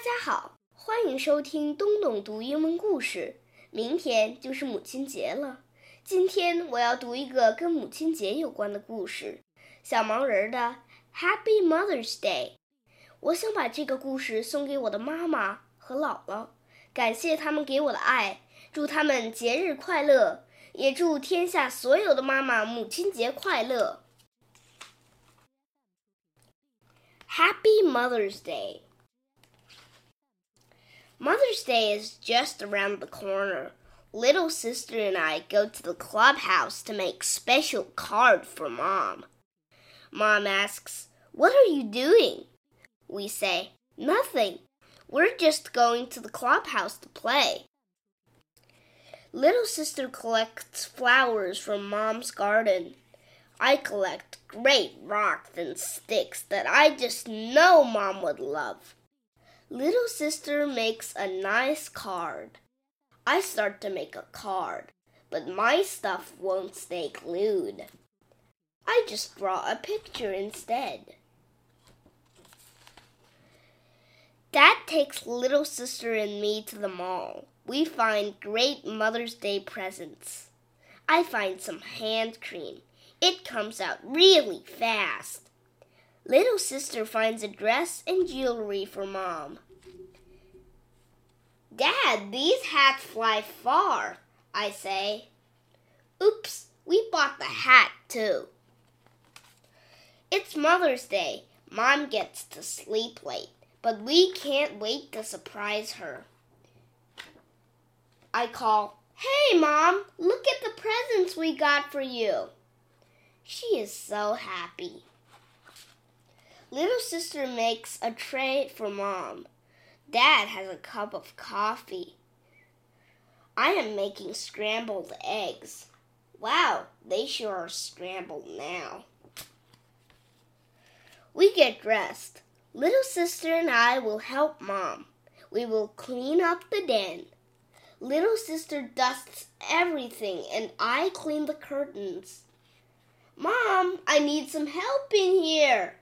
大家好，欢迎收听东东读英文故事。明天就是母亲节了，今天我要读一个跟母亲节有关的故事——小盲人的 Happy Mother's Day。我想把这个故事送给我的妈妈和姥姥，感谢他们给我的爱，祝他们节日快乐，也祝天下所有的妈妈母亲节快乐。Happy Mother's Day. Mother's Day is just around the corner. Little sister and I go to the clubhouse to make special card for mom. Mom asks, "What are you doing?" We say, "Nothing. We're just going to the clubhouse to play." Little sister collects flowers from mom's garden. I collect great rocks and sticks that I just know Mom would love. Little sister makes a nice card. I start to make a card, but my stuff won't stay glued. I just draw a picture instead. Dad takes little sister and me to the mall. We find great Mother's Day presents. I find some hand cream it comes out really fast. Little sister finds a dress and jewelry for mom. Dad, these hats fly far, I say. Oops, we bought the hat too. It's Mother's Day. Mom gets to sleep late, but we can't wait to surprise her. I call, Hey, Mom, look at the presents we got for you. She is so happy. Little sister makes a tray for mom. Dad has a cup of coffee. I am making scrambled eggs. Wow, they sure are scrambled now. We get dressed. Little sister and I will help mom. We will clean up the den. Little sister dusts everything and I clean the curtains. Mom, I need some help in here.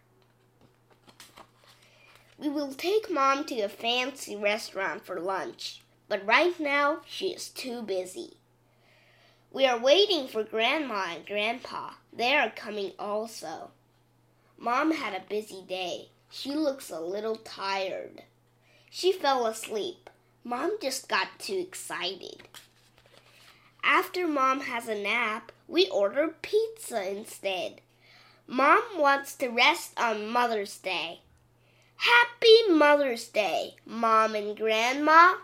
We will take Mom to a fancy restaurant for lunch, but right now she is too busy. We are waiting for Grandma and Grandpa. They are coming also. Mom had a busy day. She looks a little tired. She fell asleep. Mom just got too excited. After Mom has a nap, we order pizza instead. Mom wants to rest on Mother's Day. Happy Mother's Day, Mom and Grandma.